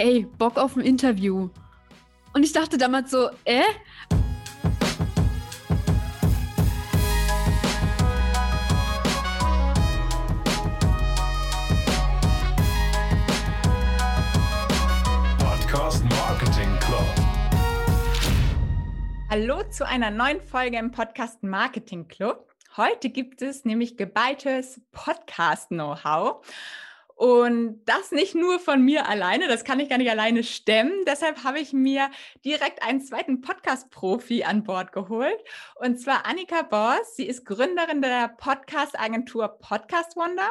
ey, Bock auf ein Interview. Und ich dachte damals so, äh? Podcast Marketing Club. Hallo zu einer neuen Folge im Podcast Marketing Club. Heute gibt es nämlich geballtes Podcast-Know-how. Und das nicht nur von mir alleine, das kann ich gar nicht alleine stemmen. Deshalb habe ich mir direkt einen zweiten Podcast-Profi an Bord geholt. Und zwar Annika Boss. Sie ist Gründerin der Podcast-Agentur Podcast Wonder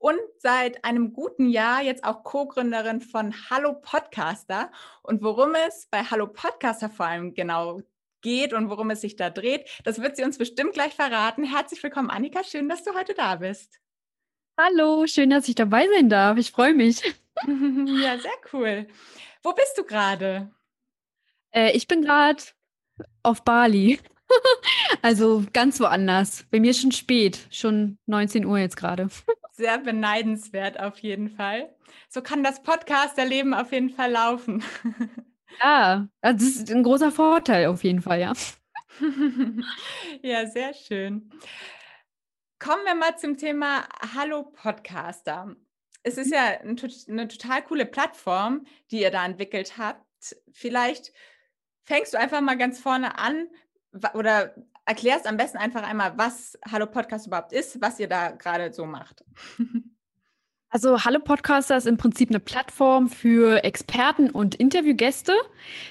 und seit einem guten Jahr jetzt auch Co-Gründerin von Hallo Podcaster. Und worum es bei Hallo Podcaster vor allem genau geht und worum es sich da dreht, das wird sie uns bestimmt gleich verraten. Herzlich willkommen, Annika. Schön, dass du heute da bist. Hallo, schön, dass ich dabei sein darf. Ich freue mich. ja, sehr cool. Wo bist du gerade? Äh, ich bin gerade auf Bali. also ganz woanders. Bei mir schon spät, schon 19 Uhr jetzt gerade. Sehr beneidenswert auf jeden Fall. So kann das Podcast-Erleben auf jeden Fall laufen. ja, das ist ein großer Vorteil auf jeden Fall, ja. ja, sehr schön. Kommen wir mal zum Thema Hallo Podcaster. Es ist mhm. ja eine total coole Plattform, die ihr da entwickelt habt. Vielleicht fängst du einfach mal ganz vorne an oder erklärst am besten einfach einmal, was Hallo Podcast überhaupt ist, was ihr da gerade so macht. Also Hallo Podcaster ist im Prinzip eine Plattform für Experten und Interviewgäste,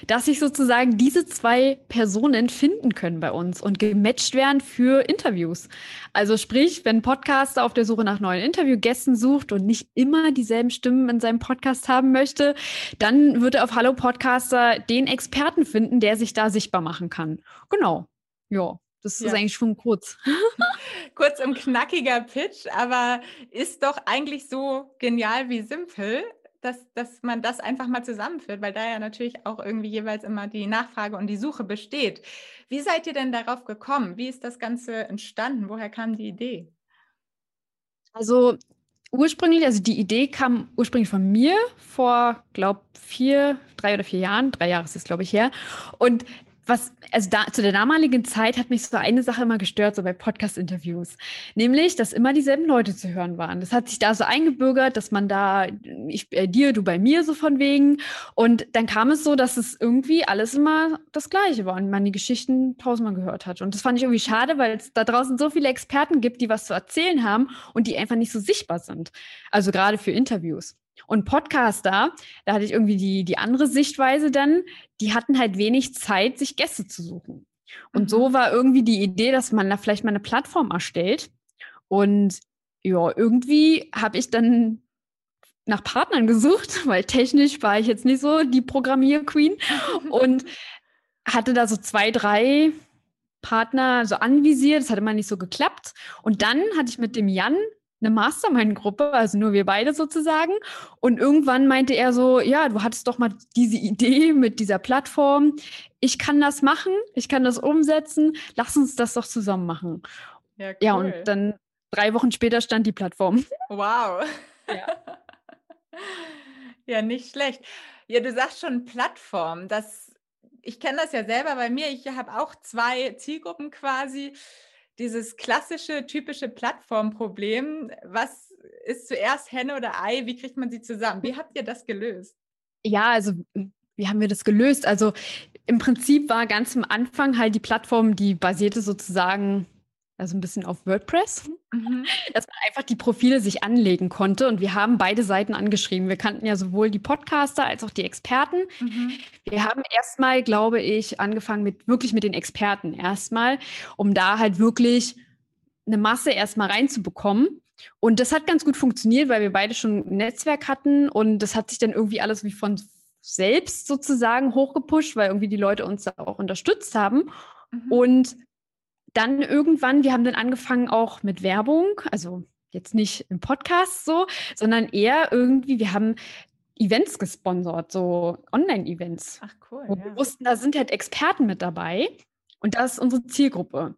dass sich sozusagen diese zwei Personen finden können bei uns und gematcht werden für Interviews. Also sprich, wenn Podcaster auf der Suche nach neuen Interviewgästen sucht und nicht immer dieselben Stimmen in seinem Podcast haben möchte, dann wird er auf Hallo Podcaster den Experten finden, der sich da sichtbar machen kann. Genau. Ja. Das ja. ist eigentlich schon kurz. kurz und knackiger Pitch, aber ist doch eigentlich so genial wie simpel, dass, dass man das einfach mal zusammenführt, weil da ja natürlich auch irgendwie jeweils immer die Nachfrage und die Suche besteht. Wie seid ihr denn darauf gekommen? Wie ist das Ganze entstanden? Woher kam die Idee? Also ursprünglich, also die Idee kam ursprünglich von mir vor, glaube vier, drei oder vier Jahren. Drei Jahre ist es, glaube ich, her. Und was, also da, zu der damaligen Zeit hat mich so eine Sache immer gestört, so bei Podcast-Interviews. Nämlich, dass immer dieselben Leute zu hören waren. Das hat sich da so eingebürgert, dass man da, ich bei dir, du bei mir, so von wegen. Und dann kam es so, dass es irgendwie alles immer das Gleiche war und man die Geschichten tausendmal gehört hat. Und das fand ich irgendwie schade, weil es da draußen so viele Experten gibt, die was zu erzählen haben und die einfach nicht so sichtbar sind. Also gerade für Interviews. Und Podcaster, da hatte ich irgendwie die, die andere Sichtweise dann, die hatten halt wenig Zeit, sich Gäste zu suchen. Und mhm. so war irgendwie die Idee, dass man da vielleicht mal eine Plattform erstellt. Und ja, irgendwie habe ich dann nach Partnern gesucht, weil technisch war ich jetzt nicht so die Programmier-Queen und hatte da so zwei, drei Partner so anvisiert. Das hat immer nicht so geklappt. Und dann hatte ich mit dem Jan eine Mastermind-Gruppe, also nur wir beide sozusagen. Und irgendwann meinte er so, ja, du hattest doch mal diese Idee mit dieser Plattform. Ich kann das machen, ich kann das umsetzen. Lass uns das doch zusammen machen. Ja, cool. ja und dann drei Wochen später stand die Plattform. Wow. Ja. ja, nicht schlecht. Ja, du sagst schon Plattform. Das, ich kenne das ja selber bei mir. Ich habe auch zwei Zielgruppen quasi dieses klassische, typische Plattformproblem. Was ist zuerst Henne oder Ei? Wie kriegt man sie zusammen? Wie habt ihr das gelöst? Ja, also wie haben wir das gelöst? Also im Prinzip war ganz am Anfang halt die Plattform, die basierte sozusagen also ein bisschen auf WordPress, mhm. dass man einfach die Profile sich anlegen konnte. Und wir haben beide Seiten angeschrieben. Wir kannten ja sowohl die Podcaster als auch die Experten. Mhm. Wir haben erstmal, glaube ich, angefangen mit wirklich mit den Experten erstmal, um da halt wirklich eine Masse erstmal reinzubekommen. Und das hat ganz gut funktioniert, weil wir beide schon ein Netzwerk hatten und das hat sich dann irgendwie alles wie von selbst sozusagen hochgepusht, weil irgendwie die Leute uns da auch unterstützt haben. Mhm. Und dann irgendwann, wir haben dann angefangen auch mit Werbung, also jetzt nicht im Podcast so, sondern eher irgendwie, wir haben Events gesponsert, so Online-Events. Ach cool. Wo ja. wir wussten, da sind halt Experten mit dabei und das ist unsere Zielgruppe.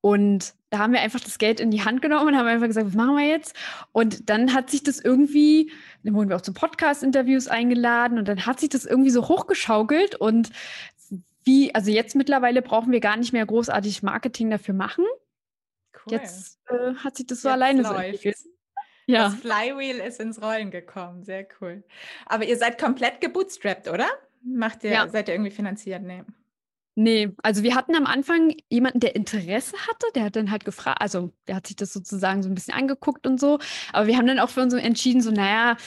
Und da haben wir einfach das Geld in die Hand genommen und haben einfach gesagt, was machen wir jetzt? Und dann hat sich das irgendwie, dann wurden wir auch zu Podcast-Interviews eingeladen und dann hat sich das irgendwie so hochgeschaukelt und wie, also jetzt mittlerweile brauchen wir gar nicht mehr großartig Marketing dafür machen. Cool. Jetzt äh, hat sich das so jetzt alleine läuft. so entwickelt. Ja. Das Flywheel ist ins Rollen gekommen. Sehr cool. Aber ihr seid komplett gebootstrapped, oder? Macht ihr, ja. seid ihr irgendwie finanziert? Nee. Nee, also wir hatten am Anfang jemanden, der Interesse hatte, der hat dann halt gefragt, also der hat sich das sozusagen so ein bisschen angeguckt und so, aber wir haben dann auch für uns entschieden, so, naja,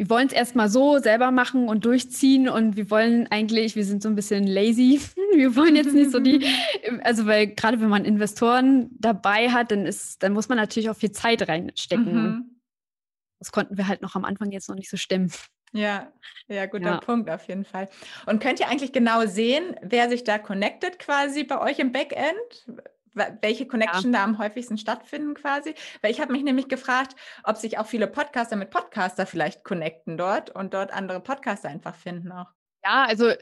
wir wollen es erstmal so selber machen und durchziehen und wir wollen eigentlich, wir sind so ein bisschen lazy, wir wollen jetzt nicht so die, also weil gerade wenn man Investoren dabei hat, dann ist, dann muss man natürlich auch viel Zeit reinstecken. Mhm. Das konnten wir halt noch am Anfang jetzt noch nicht so stemmen. Ja, ja, guter ja. Punkt auf jeden Fall. Und könnt ihr eigentlich genau sehen, wer sich da connectet quasi bei euch im Backend? Welche Connection ja. da am häufigsten stattfinden quasi? Weil ich habe mich nämlich gefragt, ob sich auch viele Podcaster mit Podcaster vielleicht connecten dort und dort andere Podcaster einfach finden auch. Ja, also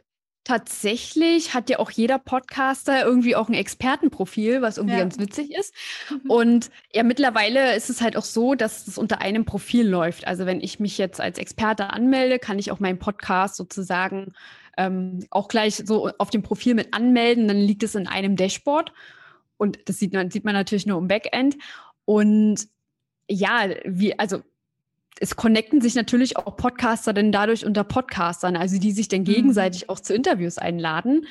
tatsächlich hat ja auch jeder Podcaster irgendwie auch ein Expertenprofil, was irgendwie ja. ganz witzig ist. Mhm. Und ja, mittlerweile ist es halt auch so, dass es unter einem Profil läuft. Also wenn ich mich jetzt als Experte anmelde, kann ich auch meinen Podcast sozusagen ähm, auch gleich so auf dem Profil mit anmelden. Dann liegt es in einem Dashboard. Und das sieht man, sieht man natürlich nur im Backend. Und ja, wie, also es connecten sich natürlich auch Podcaster denn dadurch unter Podcastern, also die sich dann mhm. gegenseitig mhm. auch zu Interviews einladen.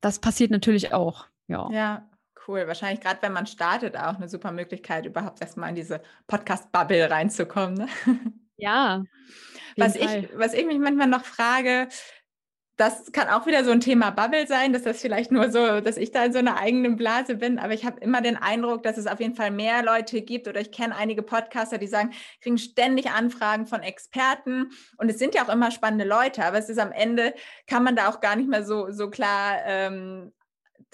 Das passiert natürlich auch, ja. Ja, cool. Wahrscheinlich gerade wenn man startet, auch eine super Möglichkeit, überhaupt erstmal in diese Podcast-Bubble reinzukommen. Ne? Ja. Was ich, was ich mich manchmal noch frage, das kann auch wieder so ein Thema Bubble sein, dass das vielleicht nur so, dass ich da in so einer eigenen Blase bin. Aber ich habe immer den Eindruck, dass es auf jeden Fall mehr Leute gibt oder ich kenne einige Podcaster, die sagen, kriegen ständig Anfragen von Experten. Und es sind ja auch immer spannende Leute, aber es ist am Ende, kann man da auch gar nicht mehr so, so klar ähm,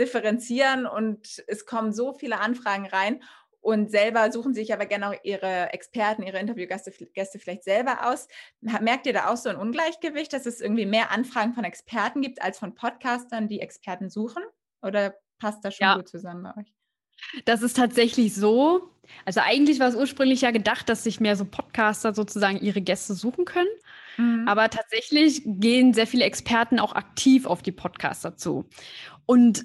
differenzieren. Und es kommen so viele Anfragen rein und selber suchen sich aber gerne auch ihre Experten, ihre Interviewgäste Gäste vielleicht selber aus. Merkt ihr da auch so ein Ungleichgewicht, dass es irgendwie mehr Anfragen von Experten gibt als von Podcastern, die Experten suchen? Oder passt das schon ja. gut zusammen bei euch? Das ist tatsächlich so. Also eigentlich war es ursprünglich ja gedacht, dass sich mehr so Podcaster sozusagen ihre Gäste suchen können. Mhm. Aber tatsächlich gehen sehr viele Experten auch aktiv auf die Podcaster zu. Und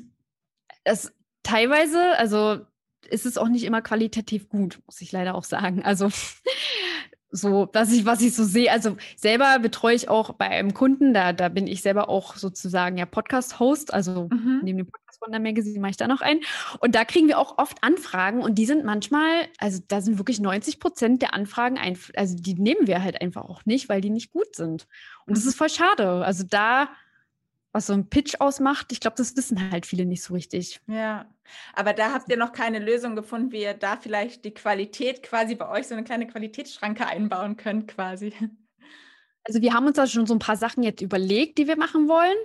es teilweise, also ist es auch nicht immer qualitativ gut, muss ich leider auch sagen. Also so, was ich, was ich so sehe, also selber betreue ich auch bei einem Kunden, da, da bin ich selber auch sozusagen ja Podcast-Host, also mhm. neben dem Podcast von der Magazine mache ich da noch ein. Und da kriegen wir auch oft Anfragen und die sind manchmal, also da sind wirklich 90 Prozent der Anfragen, also die nehmen wir halt einfach auch nicht, weil die nicht gut sind. Und das mhm. ist voll schade. Also da was so ein Pitch ausmacht, ich glaube, das wissen halt viele nicht so richtig. Ja, aber da habt ihr noch keine Lösung gefunden, wie ihr da vielleicht die Qualität quasi bei euch so eine kleine Qualitätsschranke einbauen könnt quasi. Also wir haben uns da schon so ein paar Sachen jetzt überlegt, die wir machen wollen.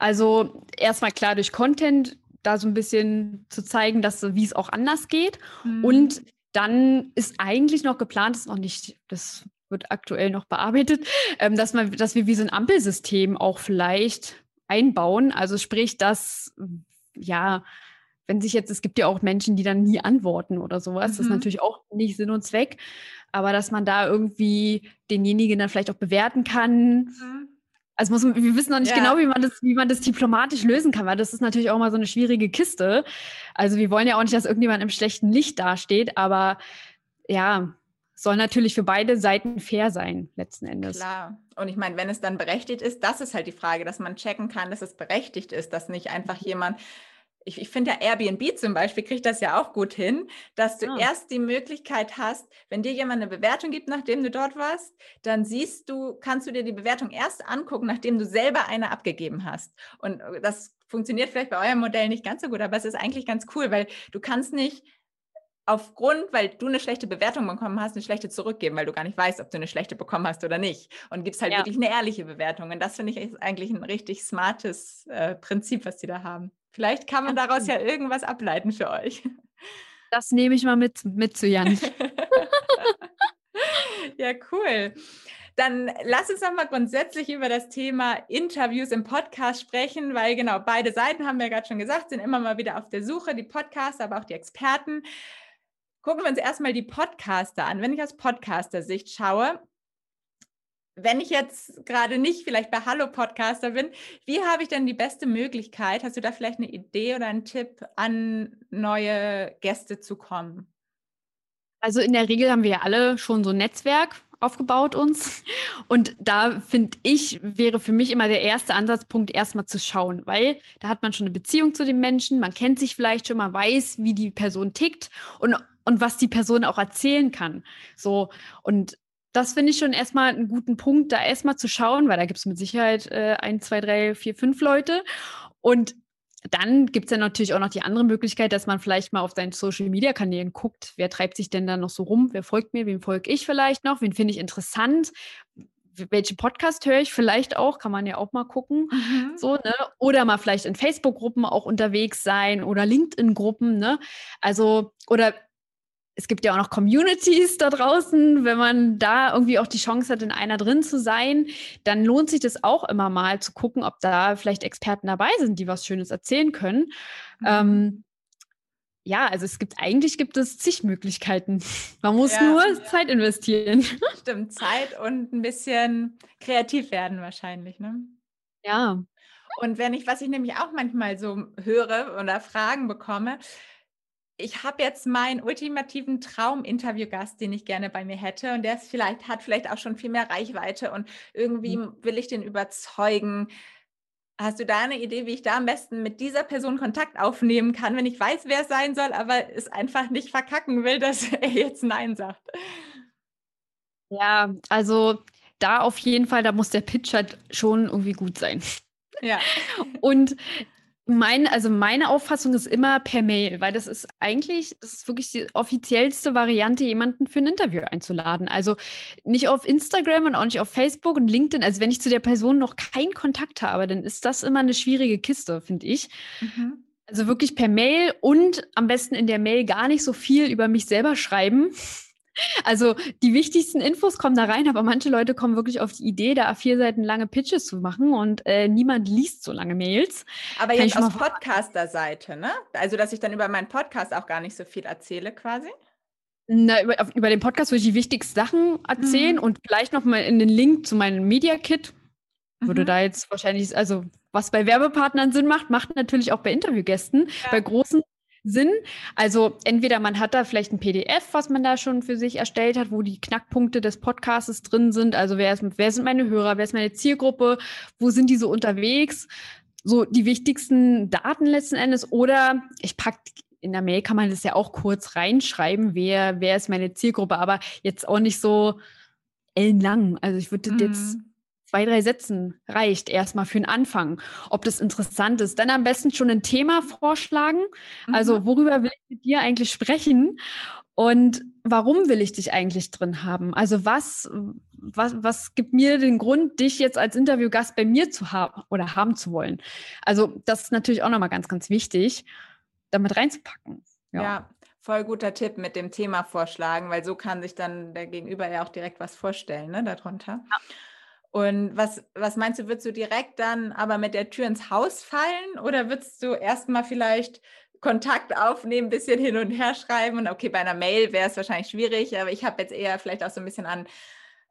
Also erstmal klar durch Content da so ein bisschen zu zeigen, dass wie es auch anders geht. Mhm. Und dann ist eigentlich noch geplant, das ist noch nicht, das wird aktuell noch bearbeitet, ähm, dass man, dass wir wie so ein Ampelsystem auch vielleicht einbauen. Also sprich, dass, ja, wenn sich jetzt, es gibt ja auch Menschen, die dann nie antworten oder sowas, mhm. das ist mhm. natürlich auch nicht Sinn und Zweck, aber dass man da irgendwie denjenigen dann vielleicht auch bewerten kann. Mhm. Also muss wir wissen noch nicht ja. genau, wie man, das, wie man das diplomatisch lösen kann, weil das ist natürlich auch mal so eine schwierige Kiste. Also wir wollen ja auch nicht, dass irgendjemand im schlechten Licht dasteht, aber ja, soll natürlich für beide Seiten fair sein, letzten Endes. Klar. Und ich meine, wenn es dann berechtigt ist, das ist halt die Frage, dass man checken kann, dass es berechtigt ist, dass nicht einfach mhm. jemand, ich, ich finde ja Airbnb zum Beispiel kriegt das ja auch gut hin, dass du ah. erst die Möglichkeit hast, wenn dir jemand eine Bewertung gibt, nachdem du dort warst, dann siehst du, kannst du dir die Bewertung erst angucken, nachdem du selber eine abgegeben hast. Und äh, das funktioniert vielleicht bei eurem Modell nicht ganz so gut, aber es ist eigentlich ganz cool, weil du kannst nicht aufgrund, weil du eine schlechte Bewertung bekommen hast, eine schlechte zurückgeben, weil du gar nicht weißt, ob du eine schlechte bekommen hast oder nicht. Und gibst halt ja. wirklich eine ehrliche Bewertung. Und das finde ich eigentlich ein richtig smartes äh, Prinzip, was die da haben. Vielleicht kann man daraus ja irgendwas ableiten für euch. Das nehme ich mal mit, mit zu Jan. ja, cool. dann lass uns noch mal grundsätzlich über das Thema Interviews im Podcast sprechen, weil genau beide Seiten haben wir ja gerade schon gesagt, sind immer mal wieder auf der Suche, die Podcaster, aber auch die Experten. Gucken wir uns erstmal die Podcaster an. Wenn ich aus Podcaster-Sicht schaue, wenn ich jetzt gerade nicht vielleicht bei Hallo Podcaster bin, wie habe ich denn die beste Möglichkeit? Hast du da vielleicht eine Idee oder einen Tipp, an neue Gäste zu kommen? Also in der Regel haben wir ja alle schon so ein Netzwerk aufgebaut uns. Und da finde ich, wäre für mich immer der erste Ansatzpunkt, erstmal zu schauen, weil da hat man schon eine Beziehung zu den Menschen, man kennt sich vielleicht schon, man weiß, wie die Person tickt und, und was die Person auch erzählen kann. So, und das finde ich schon erstmal einen guten Punkt, da erstmal zu schauen, weil da gibt es mit Sicherheit äh, ein, zwei, drei, vier, fünf Leute. Und dann gibt es ja natürlich auch noch die andere Möglichkeit, dass man vielleicht mal auf seinen Social-Media-Kanälen guckt, wer treibt sich denn da noch so rum, wer folgt mir, wem folge ich vielleicht noch, wen finde ich interessant, welchen Podcast höre ich vielleicht auch, kann man ja auch mal gucken. Mhm. So, ne? Oder mal vielleicht in Facebook-Gruppen auch unterwegs sein oder LinkedIn-Gruppen, ne? Also, oder es gibt ja auch noch Communities da draußen. Wenn man da irgendwie auch die Chance hat, in einer drin zu sein, dann lohnt sich das auch immer mal zu gucken, ob da vielleicht Experten dabei sind, die was Schönes erzählen können. Mhm. Ähm, ja, also es gibt eigentlich gibt es zig Möglichkeiten. Man muss ja. nur Zeit investieren. Stimmt, Zeit und ein bisschen kreativ werden wahrscheinlich, ne? Ja. Und wenn ich, was ich nämlich auch manchmal so höre oder Fragen bekomme, ich habe jetzt meinen ultimativen Traum-Interviewgast, den ich gerne bei mir hätte. Und der ist vielleicht, hat vielleicht auch schon viel mehr Reichweite und irgendwie mhm. will ich den überzeugen. Hast du da eine Idee, wie ich da am besten mit dieser Person Kontakt aufnehmen kann, wenn ich weiß, wer es sein soll, aber es einfach nicht verkacken will, dass er jetzt Nein sagt? Ja, also da auf jeden Fall, da muss der Pitch halt schon irgendwie gut sein. Ja. Und mein, also meine Auffassung ist immer per Mail, weil das ist eigentlich, das ist wirklich die offiziellste Variante, jemanden für ein Interview einzuladen. Also nicht auf Instagram und auch nicht auf Facebook und LinkedIn. Also wenn ich zu der Person noch keinen Kontakt habe, dann ist das immer eine schwierige Kiste, finde ich. Mhm. Also wirklich per Mail und am besten in der Mail gar nicht so viel über mich selber schreiben. Also die wichtigsten Infos kommen da rein, aber manche Leute kommen wirklich auf die Idee, da vier Seiten lange Pitches zu machen und äh, niemand liest so lange Mails. Aber Kann jetzt aus Podcaster-Seite, ne? Also dass ich dann über meinen Podcast auch gar nicht so viel erzähle quasi? Na, über, über den Podcast würde ich die wichtigsten Sachen erzählen mhm. und vielleicht noch mal in den Link zu meinem Media Kit. Würde mhm. da jetzt wahrscheinlich, also was bei Werbepartnern Sinn macht, macht natürlich auch bei Interviewgästen. Ja. Bei großen Sinn. Also entweder man hat da vielleicht ein PDF, was man da schon für sich erstellt hat, wo die Knackpunkte des Podcasts drin sind. Also wer, ist, wer sind meine Hörer, wer ist meine Zielgruppe, wo sind die so unterwegs? So die wichtigsten Daten letzten Endes. Oder ich packe in der Mail kann man das ja auch kurz reinschreiben, wer, wer ist meine Zielgruppe, aber jetzt auch nicht so ellenlang. Also ich würde mhm. jetzt zwei, drei Sätzen reicht erstmal für den Anfang, ob das interessant ist. Dann am besten schon ein Thema vorschlagen. Mhm. Also, worüber will ich mit dir eigentlich sprechen? Und warum will ich dich eigentlich drin haben? Also, was, was, was gibt mir den Grund, dich jetzt als Interviewgast bei mir zu haben oder haben zu wollen? Also, das ist natürlich auch nochmal ganz, ganz wichtig, damit reinzupacken. ja, ja. Voll guter Tipp mit dem Thema vorschlagen, weil so kann sich dann der Gegenüber ja auch direkt was vorstellen, ne, darunter. Ja. Und was, was meinst du, würdest du direkt dann aber mit der Tür ins Haus fallen oder würdest du erstmal vielleicht Kontakt aufnehmen, ein bisschen hin und her schreiben? Und okay, bei einer Mail wäre es wahrscheinlich schwierig, aber ich habe jetzt eher vielleicht auch so ein bisschen an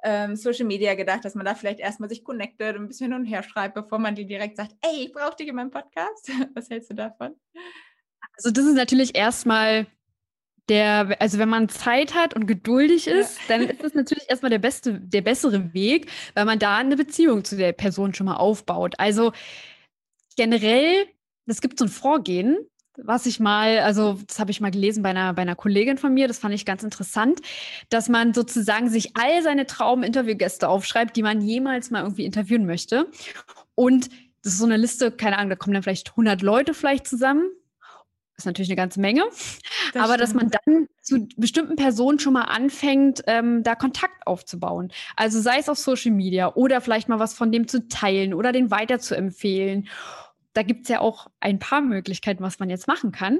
ähm, Social Media gedacht, dass man da vielleicht erstmal sich connectet und ein bisschen hin und her schreibt, bevor man dir direkt sagt, ey, ich brauche dich in meinem Podcast. Was hältst du davon? Also das ist natürlich erstmal der, also wenn man Zeit hat und geduldig ist, ja. dann ist das natürlich erstmal der beste, der bessere Weg, weil man da eine Beziehung zu der Person schon mal aufbaut. Also generell, es gibt so ein Vorgehen, was ich mal, also das habe ich mal gelesen bei einer, bei einer Kollegin von mir, das fand ich ganz interessant, dass man sozusagen sich all seine Traum-Interviewgäste aufschreibt, die man jemals mal irgendwie interviewen möchte. Und das ist so eine Liste, keine Ahnung, da kommen dann vielleicht 100 Leute vielleicht zusammen ist natürlich eine ganze Menge. Das aber stimmt. dass man dann zu bestimmten Personen schon mal anfängt, ähm, da Kontakt aufzubauen. Also sei es auf Social Media oder vielleicht mal was von dem zu teilen oder den weiter zu empfehlen. Da gibt es ja auch ein paar Möglichkeiten, was man jetzt machen kann.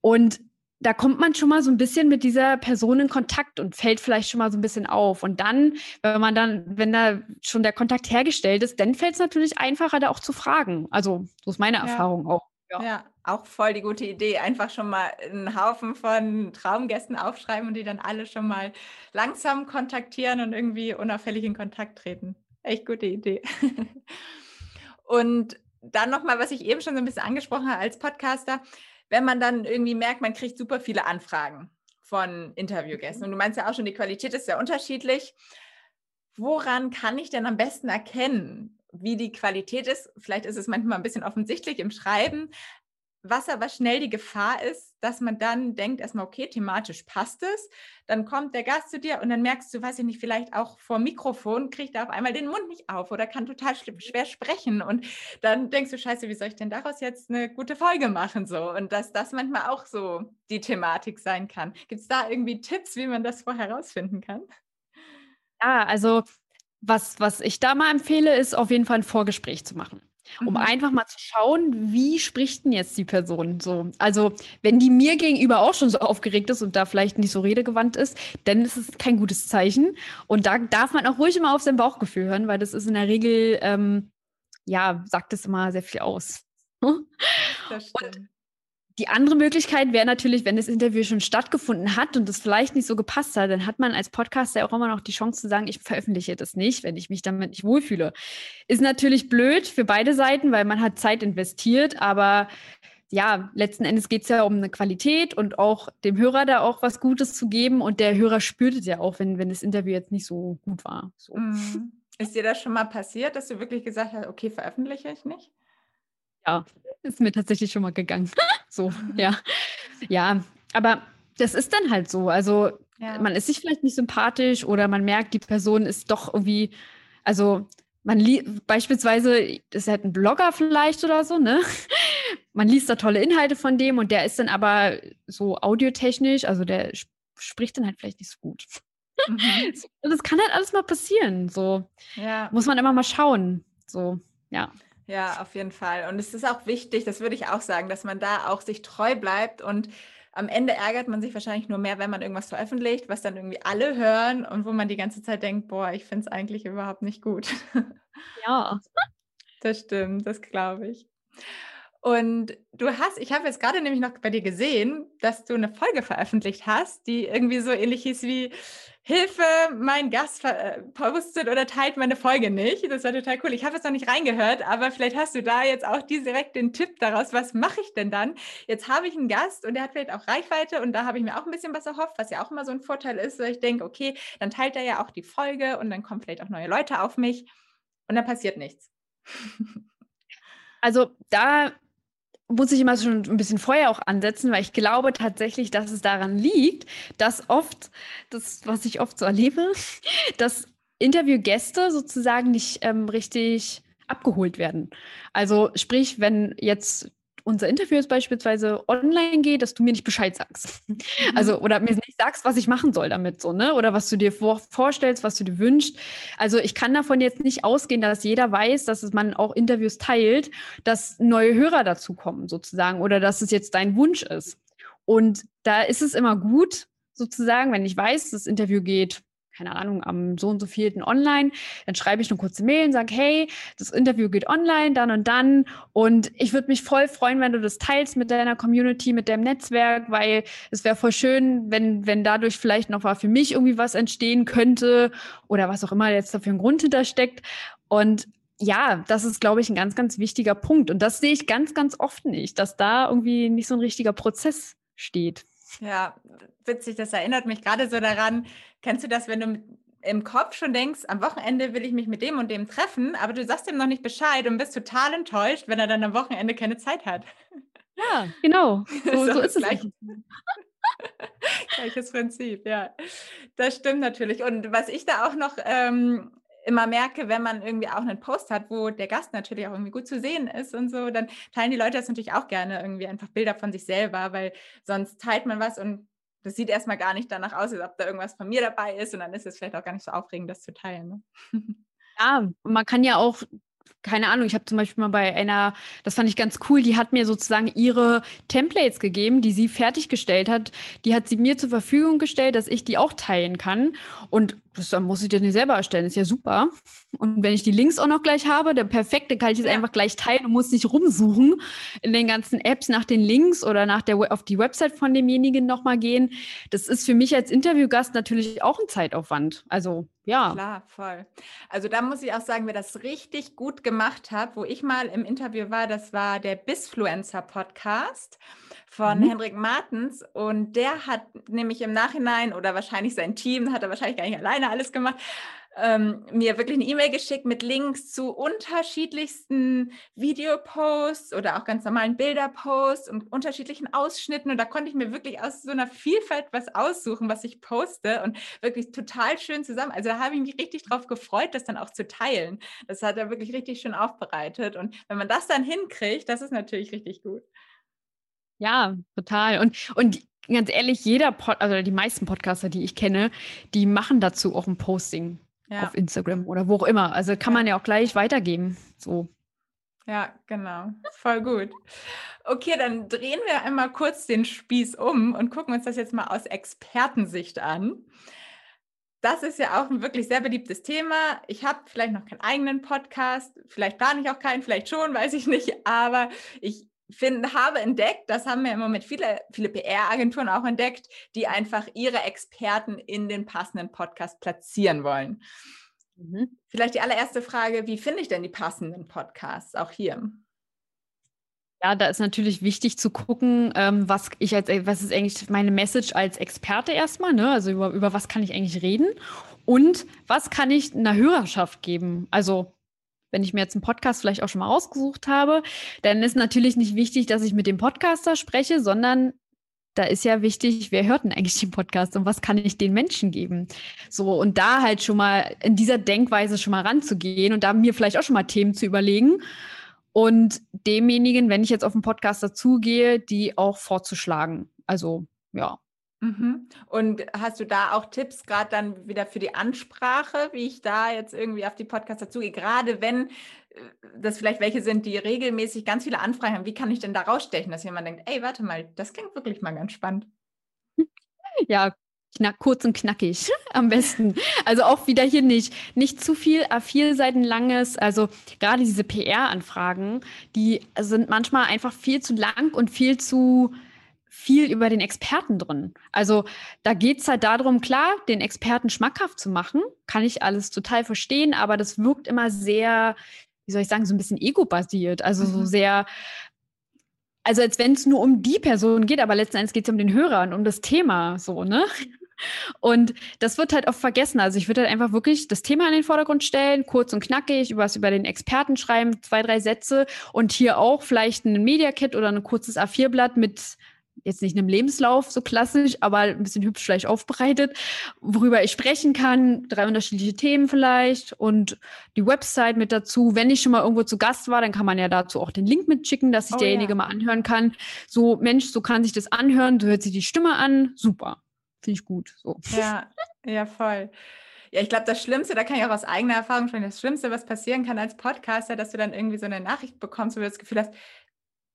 Und da kommt man schon mal so ein bisschen mit dieser Person in Kontakt und fällt vielleicht schon mal so ein bisschen auf. Und dann, wenn man dann, wenn da schon der Kontakt hergestellt ist, dann fällt es natürlich einfacher, da auch zu fragen. Also, so ist meine ja. Erfahrung auch. Ja. ja. Auch voll die gute Idee. Einfach schon mal einen Haufen von Traumgästen aufschreiben und die dann alle schon mal langsam kontaktieren und irgendwie unauffällig in Kontakt treten. Echt gute Idee. und dann nochmal, was ich eben schon so ein bisschen angesprochen habe als Podcaster, wenn man dann irgendwie merkt, man kriegt super viele Anfragen von Interviewgästen. Und du meinst ja auch schon, die Qualität ist sehr unterschiedlich. Woran kann ich denn am besten erkennen, wie die Qualität ist? Vielleicht ist es manchmal ein bisschen offensichtlich im Schreiben, was aber schnell die Gefahr ist, dass man dann denkt erstmal, okay, thematisch passt es. Dann kommt der Gast zu dir und dann merkst du, weiß ich nicht, vielleicht auch vor Mikrofon kriegt er auf einmal den Mund nicht auf oder kann total schwer sprechen. Und dann denkst du, scheiße, wie soll ich denn daraus jetzt eine gute Folge machen? So. Und dass das manchmal auch so die Thematik sein kann. Gibt es da irgendwie Tipps, wie man das vorher herausfinden kann? Ja, also was, was ich da mal empfehle, ist auf jeden Fall ein Vorgespräch zu machen um mhm. einfach mal zu schauen, wie spricht denn jetzt die Person so. Also, wenn die mir gegenüber auch schon so aufgeregt ist und da vielleicht nicht so redegewandt ist, dann ist es kein gutes Zeichen. Und da darf man auch ruhig immer auf sein Bauchgefühl hören, weil das ist in der Regel, ähm, ja, sagt es immer sehr viel aus. Das stimmt. Und die andere Möglichkeit wäre natürlich, wenn das Interview schon stattgefunden hat und es vielleicht nicht so gepasst hat, dann hat man als Podcaster auch immer noch die Chance zu sagen, ich veröffentliche das nicht, wenn ich mich damit nicht wohlfühle. Ist natürlich blöd für beide Seiten, weil man hat Zeit investiert, aber ja, letzten Endes geht es ja um eine Qualität und auch dem Hörer da auch was Gutes zu geben und der Hörer spürt es ja auch, wenn, wenn das Interview jetzt nicht so gut war. So. Mhm. Ist dir das schon mal passiert, dass du wirklich gesagt hast, okay, veröffentliche ich nicht? Ja, ist mir tatsächlich schon mal gegangen. so, mhm. ja. Ja, aber das ist dann halt so. Also ja. man ist sich vielleicht nicht sympathisch oder man merkt, die Person ist doch irgendwie, also man liest beispielsweise, ist halt ein Blogger vielleicht oder so, ne? Man liest da tolle Inhalte von dem und der ist dann aber so audiotechnisch, also der spricht dann halt vielleicht nicht so gut. Mhm. Das kann halt alles mal passieren. So ja. muss man immer mal schauen. So, ja. Ja, auf jeden Fall. Und es ist auch wichtig, das würde ich auch sagen, dass man da auch sich treu bleibt und am Ende ärgert man sich wahrscheinlich nur mehr, wenn man irgendwas veröffentlicht, was dann irgendwie alle hören und wo man die ganze Zeit denkt, boah, ich finde es eigentlich überhaupt nicht gut. Ja. Das stimmt, das glaube ich. Und du hast, ich habe jetzt gerade nämlich noch bei dir gesehen, dass du eine Folge veröffentlicht hast, die irgendwie so ähnlich hieß wie Hilfe, mein Gast äh, postet oder teilt meine Folge nicht. Das war total cool. Ich habe jetzt noch nicht reingehört, aber vielleicht hast du da jetzt auch direkt den Tipp daraus. Was mache ich denn dann? Jetzt habe ich einen Gast und der hat vielleicht auch Reichweite und da habe ich mir auch ein bisschen was erhofft, was ja auch immer so ein Vorteil ist. Weil ich denke, okay, dann teilt er ja auch die Folge und dann kommen vielleicht auch neue Leute auf mich und dann passiert nichts. Also da muss ich immer schon ein bisschen vorher auch ansetzen, weil ich glaube tatsächlich, dass es daran liegt, dass oft, das, was ich oft so erlebe, dass Interviewgäste sozusagen nicht ähm, richtig abgeholt werden. Also sprich, wenn jetzt unser Interview jetzt beispielsweise online geht, dass du mir nicht Bescheid sagst. Mhm. Also, oder mir nicht sagst, was ich machen soll damit, so, ne? Oder was du dir vor, vorstellst, was du dir wünschst. Also, ich kann davon jetzt nicht ausgehen, dass jeder weiß, dass es man auch Interviews teilt, dass neue Hörer dazukommen, sozusagen, oder dass es jetzt dein Wunsch ist. Und da ist es immer gut, sozusagen, wenn ich weiß, das Interview geht keine Ahnung, am so und so vierten online, dann schreibe ich eine kurze Mail und sage, hey, das Interview geht online, dann und dann. Und ich würde mich voll freuen, wenn du das teilst mit deiner Community, mit deinem Netzwerk, weil es wäre voll schön, wenn, wenn dadurch vielleicht noch mal für mich irgendwie was entstehen könnte oder was auch immer jetzt dafür ein Grund hintersteckt. Und ja, das ist, glaube ich, ein ganz, ganz wichtiger Punkt. Und das sehe ich ganz, ganz oft nicht, dass da irgendwie nicht so ein richtiger Prozess steht. Ja, witzig, das erinnert mich gerade so daran. Kennst du das, wenn du im Kopf schon denkst, am Wochenende will ich mich mit dem und dem treffen, aber du sagst ihm noch nicht Bescheid und bist total enttäuscht, wenn er dann am Wochenende keine Zeit hat. Ja, genau. So, so, so ist es. Gleich. Gleiches Prinzip, ja. Das stimmt natürlich. Und was ich da auch noch ähm, immer merke, wenn man irgendwie auch einen Post hat, wo der Gast natürlich auch irgendwie gut zu sehen ist und so, dann teilen die Leute das natürlich auch gerne irgendwie einfach Bilder von sich selber, weil sonst teilt man was und das sieht erstmal gar nicht danach aus, als ob da irgendwas von mir dabei ist und dann ist es vielleicht auch gar nicht so aufregend, das zu teilen. Ne? Ja, man kann ja auch keine Ahnung, ich habe zum Beispiel mal bei einer, das fand ich ganz cool, die hat mir sozusagen ihre Templates gegeben, die sie fertiggestellt hat. Die hat sie mir zur Verfügung gestellt, dass ich die auch teilen kann. Und das, dann muss ich das nicht selber erstellen, ist ja super. Und wenn ich die Links auch noch gleich habe, der perfekte, kann ich das ja. einfach gleich teilen und muss nicht rumsuchen in den ganzen Apps nach den Links oder nach der auf die Website von demjenigen nochmal gehen. Das ist für mich als Interviewgast natürlich auch ein Zeitaufwand. Also ja. Klar, voll. Also da muss ich auch sagen, wer das richtig gut gemacht hat, wo ich mal im Interview war, das war der Bisfluencer Podcast von mhm. Henrik Martens und der hat nämlich im Nachhinein oder wahrscheinlich sein Team, hat er wahrscheinlich gar nicht alleine alles gemacht, ähm, mir wirklich eine E-Mail geschickt mit Links zu unterschiedlichsten Videoposts oder auch ganz normalen Bilderposts und unterschiedlichen Ausschnitten. Und da konnte ich mir wirklich aus so einer Vielfalt was aussuchen, was ich poste und wirklich total schön zusammen. Also da habe ich mich richtig drauf gefreut, das dann auch zu teilen. Das hat er wirklich richtig schön aufbereitet. Und wenn man das dann hinkriegt, das ist natürlich richtig gut. Ja, total. Und, und ganz ehrlich, jeder Pod, also die meisten Podcaster, die ich kenne, die machen dazu auch ein Posting ja. auf Instagram oder wo auch immer. Also kann man ja auch gleich weitergeben. So. Ja, genau. Voll gut. Okay, dann drehen wir einmal kurz den Spieß um und gucken uns das jetzt mal aus Expertensicht an. Das ist ja auch ein wirklich sehr beliebtes Thema. Ich habe vielleicht noch keinen eigenen Podcast, vielleicht plane ich auch keinen, vielleicht schon, weiß ich nicht, aber ich finde, habe entdeckt, das haben ja im Moment viele, viele PR-Agenturen auch entdeckt, die einfach ihre Experten in den passenden Podcast platzieren wollen. Mhm. Vielleicht die allererste Frage, wie finde ich denn die passenden Podcasts auch hier? Ja, da ist natürlich wichtig zu gucken, ähm, was ich als, was ist eigentlich meine Message als Experte erstmal, ne? Also über, über was kann ich eigentlich reden und was kann ich einer Hörerschaft geben? Also wenn ich mir jetzt einen Podcast vielleicht auch schon mal ausgesucht habe, dann ist natürlich nicht wichtig, dass ich mit dem Podcaster spreche, sondern da ist ja wichtig, wer hört denn eigentlich den Podcast und was kann ich den Menschen geben? So, und da halt schon mal in dieser Denkweise schon mal ranzugehen und da mir vielleicht auch schon mal Themen zu überlegen und demjenigen, wenn ich jetzt auf den Podcaster zugehe, die auch vorzuschlagen. Also, ja. Mhm. Und hast du da auch Tipps, gerade dann wieder für die Ansprache, wie ich da jetzt irgendwie auf die Podcasts dazugehe, gerade wenn äh, das vielleicht welche sind, die regelmäßig ganz viele Anfragen haben, wie kann ich denn da rausstechen, dass jemand denkt, ey, warte mal, das klingt wirklich mal ganz spannend. Ja, knack, kurz und knackig am besten. Also auch wieder hier nicht, nicht zu viel A4 Seiten langes. Also gerade diese PR-Anfragen, die sind manchmal einfach viel zu lang und viel zu viel über den Experten drin. Also da geht es halt darum, klar, den Experten schmackhaft zu machen. Kann ich alles total verstehen, aber das wirkt immer sehr, wie soll ich sagen, so ein bisschen ego-basiert. Also mhm. so sehr, also als wenn es nur um die Person geht, aber letzten Endes geht es um den Hörer und um das Thema, so, ne? Und das wird halt oft vergessen. Also ich würde halt einfach wirklich das Thema in den Vordergrund stellen, kurz und knackig, was über den Experten schreiben, zwei, drei Sätze und hier auch vielleicht ein Media Kit oder ein kurzes A4-Blatt mit jetzt nicht einem Lebenslauf so klassisch, aber ein bisschen hübsch vielleicht aufbereitet, worüber ich sprechen kann, drei unterschiedliche Themen vielleicht und die Website mit dazu. Wenn ich schon mal irgendwo zu Gast war, dann kann man ja dazu auch den Link mitschicken, dass sich oh, derjenige ja. mal anhören kann. So, Mensch, so kann sich das anhören, so hört sich die Stimme an, super. Finde ich gut. So. Ja, ja, voll. Ja, ich glaube, das Schlimmste, da kann ich auch aus eigener Erfahrung sprechen, das Schlimmste, was passieren kann als Podcaster, dass du dann irgendwie so eine Nachricht bekommst, wo du das Gefühl hast,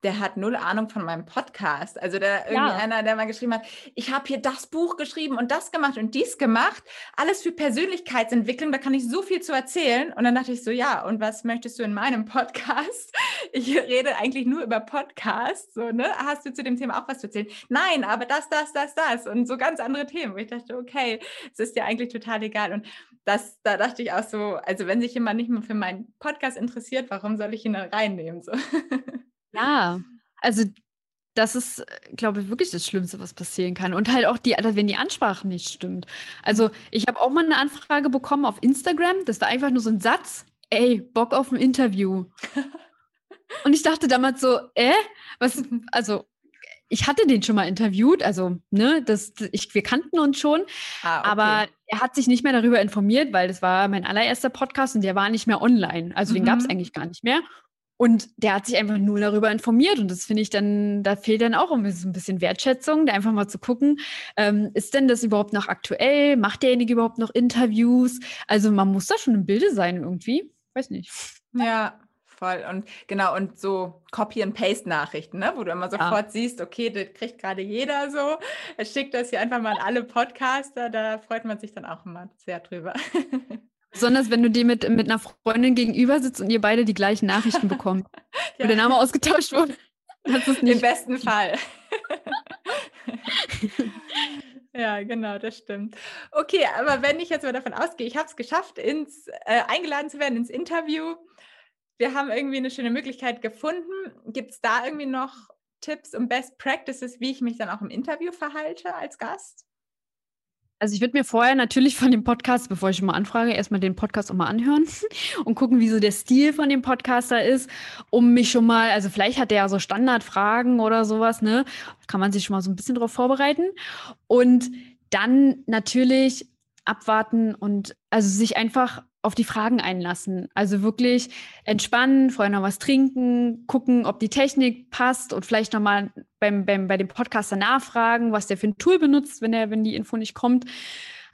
der hat null Ahnung von meinem Podcast. Also der irgendwie ja. einer, der mal geschrieben hat, ich habe hier das Buch geschrieben und das gemacht und dies gemacht, alles für Persönlichkeitsentwicklung, da kann ich so viel zu erzählen. Und dann dachte ich so, ja, und was möchtest du in meinem Podcast? Ich rede eigentlich nur über Podcasts, so, ne? Hast du zu dem Thema auch was zu erzählen? Nein, aber das, das, das, das und so ganz andere Themen. Wo ich dachte, okay, es ist ja eigentlich total egal. Und das, da dachte ich auch so, also wenn sich jemand nicht mehr für meinen Podcast interessiert, warum soll ich ihn da reinnehmen? So. Ja, also das ist, glaube ich, wirklich das Schlimmste, was passieren kann. Und halt auch die, wenn die Ansprache nicht stimmt. Also ich habe auch mal eine Anfrage bekommen auf Instagram. Das war einfach nur so ein Satz. Ey, Bock auf ein Interview. Und ich dachte damals so, äh, was, also ich hatte den schon mal interviewt, also ne, das, ich, wir kannten uns schon, ah, okay. aber er hat sich nicht mehr darüber informiert, weil das war mein allererster Podcast und der war nicht mehr online. Also mhm. den gab es eigentlich gar nicht mehr. Und der hat sich einfach nur darüber informiert. Und das finde ich dann, da fehlt dann auch ein bisschen Wertschätzung, da einfach mal zu gucken, ähm, ist denn das überhaupt noch aktuell? Macht derjenige überhaupt noch Interviews? Also man muss da schon im Bilde sein irgendwie. Weiß nicht. Ja, Voll. Und genau, und so Copy-and-Paste-Nachrichten, ne? wo du immer sofort ja. siehst, okay, das kriegt gerade jeder so. Er schickt das hier einfach mal an alle Podcaster, da freut man sich dann auch immer sehr drüber. Besonders wenn du dir mit, mit einer Freundin gegenüber sitzt und ihr beide die gleichen Nachrichten bekommt. ja. Wo der Name ausgetauscht wurde. Das ist nicht Im besten Fall. Ja, genau, das stimmt. Okay, aber wenn ich jetzt mal davon ausgehe, ich habe es geschafft, ins, äh, eingeladen zu werden ins Interview. Wir haben irgendwie eine schöne Möglichkeit gefunden. Gibt es da irgendwie noch Tipps und Best Practices, wie ich mich dann auch im Interview verhalte als Gast? Also ich würde mir vorher natürlich von dem Podcast, bevor ich mal anfrage, erstmal den Podcast auch mal anhören und gucken, wie so der Stil von dem Podcaster ist, um mich schon mal, also vielleicht hat der ja so Standardfragen oder sowas, ne? Kann man sich schon mal so ein bisschen darauf vorbereiten. Und dann natürlich abwarten und also sich einfach auf die Fragen einlassen. Also wirklich entspannen, vorher noch was trinken, gucken, ob die Technik passt und vielleicht nochmal beim, beim, bei dem Podcaster nachfragen, was der für ein Tool benutzt, wenn, der, wenn die Info nicht kommt.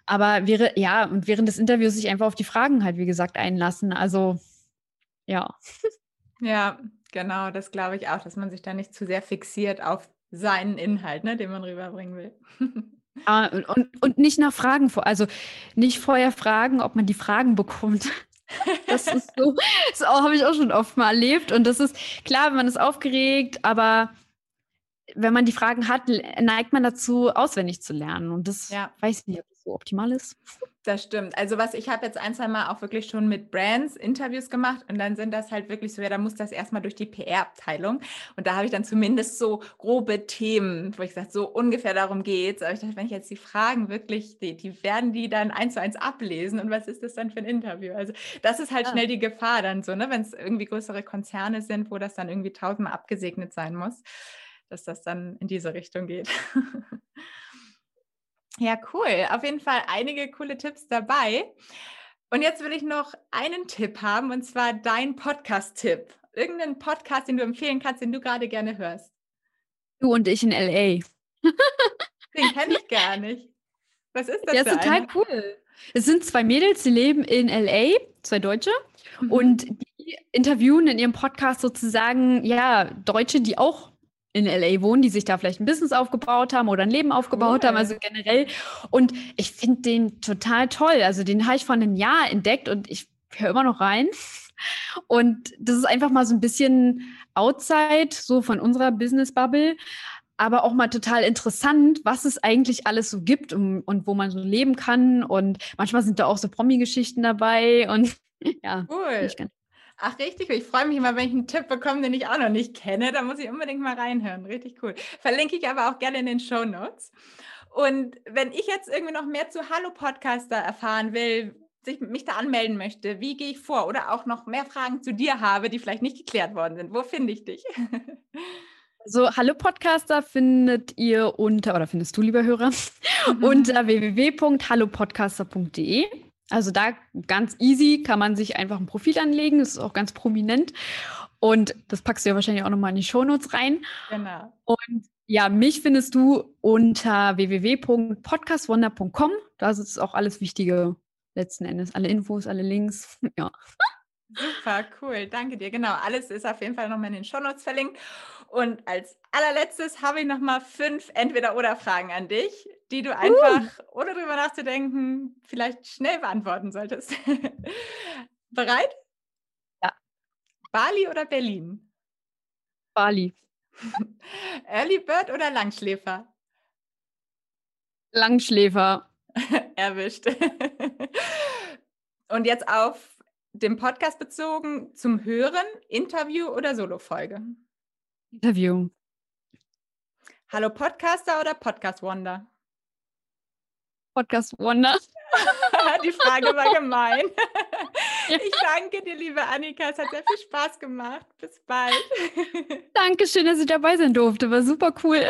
Aber wäre, ja, und während des Interviews sich einfach auf die Fragen halt, wie gesagt, einlassen. Also, ja. Ja, genau, das glaube ich auch, dass man sich da nicht zu sehr fixiert auf seinen Inhalt, ne, den man rüberbringen will. Ah, und, und nicht nach Fragen vor, also nicht vorher fragen, ob man die Fragen bekommt. Das ist so, das habe ich auch schon oft mal erlebt. Und das ist klar, man ist aufgeregt, aber wenn man die Fragen hat, neigt man dazu, auswendig zu lernen. Und das ja. weiß ich nicht, ob so optimal ist. Das stimmt. Also was ich habe jetzt ein, zwei Mal auch wirklich schon mit Brands Interviews gemacht und dann sind das halt wirklich so, ja, da muss das erstmal durch die PR-Abteilung und da habe ich dann zumindest so grobe Themen, wo ich sage, so ungefähr darum geht es. Aber ich dachte, wenn ich jetzt die Fragen wirklich, die, die werden die dann eins zu eins ablesen und was ist das dann für ein Interview? Also das ist halt ja. schnell die Gefahr dann so, ne, wenn es irgendwie größere Konzerne sind, wo das dann irgendwie tausendmal abgesegnet sein muss, dass das dann in diese Richtung geht. Ja, cool. Auf jeden Fall einige coole Tipps dabei. Und jetzt will ich noch einen Tipp haben, und zwar dein Podcast-Tipp. Irgendeinen Podcast, den du empfehlen kannst, den du gerade gerne hörst. Du und ich in LA. Den kenne ich gar nicht. Was ist das? Der ist total eine? cool. Es sind zwei Mädels, die leben in LA, zwei Deutsche, mhm. und die interviewen in ihrem Podcast sozusagen, ja, Deutsche, die auch in LA wohnen, die sich da vielleicht ein Business aufgebaut haben oder ein Leben aufgebaut cool. haben, also generell. Und ich finde den total toll. Also den habe ich vor einem Jahr entdeckt und ich höre immer noch rein. Und das ist einfach mal so ein bisschen outside, so von unserer Business-Bubble, aber auch mal total interessant, was es eigentlich alles so gibt und, und wo man so leben kann. Und manchmal sind da auch so Promi-Geschichten dabei und ja. Cool. Ach, richtig cool. Ich freue mich immer, wenn ich einen Tipp bekomme, den ich auch noch nicht kenne. Da muss ich unbedingt mal reinhören. Richtig cool. Verlinke ich aber auch gerne in den Show Notes. Und wenn ich jetzt irgendwie noch mehr zu Hallo Podcaster erfahren will, sich, mich da anmelden möchte, wie gehe ich vor? Oder auch noch mehr Fragen zu dir habe, die vielleicht nicht geklärt worden sind. Wo finde ich dich? So, Hallo Podcaster findet ihr unter, oder findest du, lieber Hörer, mhm. unter www.hallopodcaster.de. Also da ganz easy kann man sich einfach ein Profil anlegen. Das ist auch ganz prominent. Und das packst du ja wahrscheinlich auch nochmal in die Shownotes rein. Genau. Und ja, mich findest du unter www.podcastwonder.com. Da ist auch alles Wichtige letzten Endes. Alle Infos, alle Links. Ja. Super, cool. Danke dir. Genau, alles ist auf jeden Fall nochmal in den Shownotes verlinkt. Und als allerletztes habe ich nochmal fünf Entweder-Oder-Fragen an dich, die du einfach, uh. ohne drüber nachzudenken, vielleicht schnell beantworten solltest. Bereit? Ja. Bali oder Berlin? Bali. Early Bird oder Langschläfer? Langschläfer. Erwischt. Und jetzt auf den Podcast bezogen, zum Hören, Interview oder Solo-Folge? Interview. Hallo Podcaster oder Podcast Wonder? Podcast Wonder. Die Frage war gemein. Ich danke dir, liebe Annika. Es hat sehr viel Spaß gemacht. Bis bald. Dankeschön, dass ich dabei sein durfte. War super cool.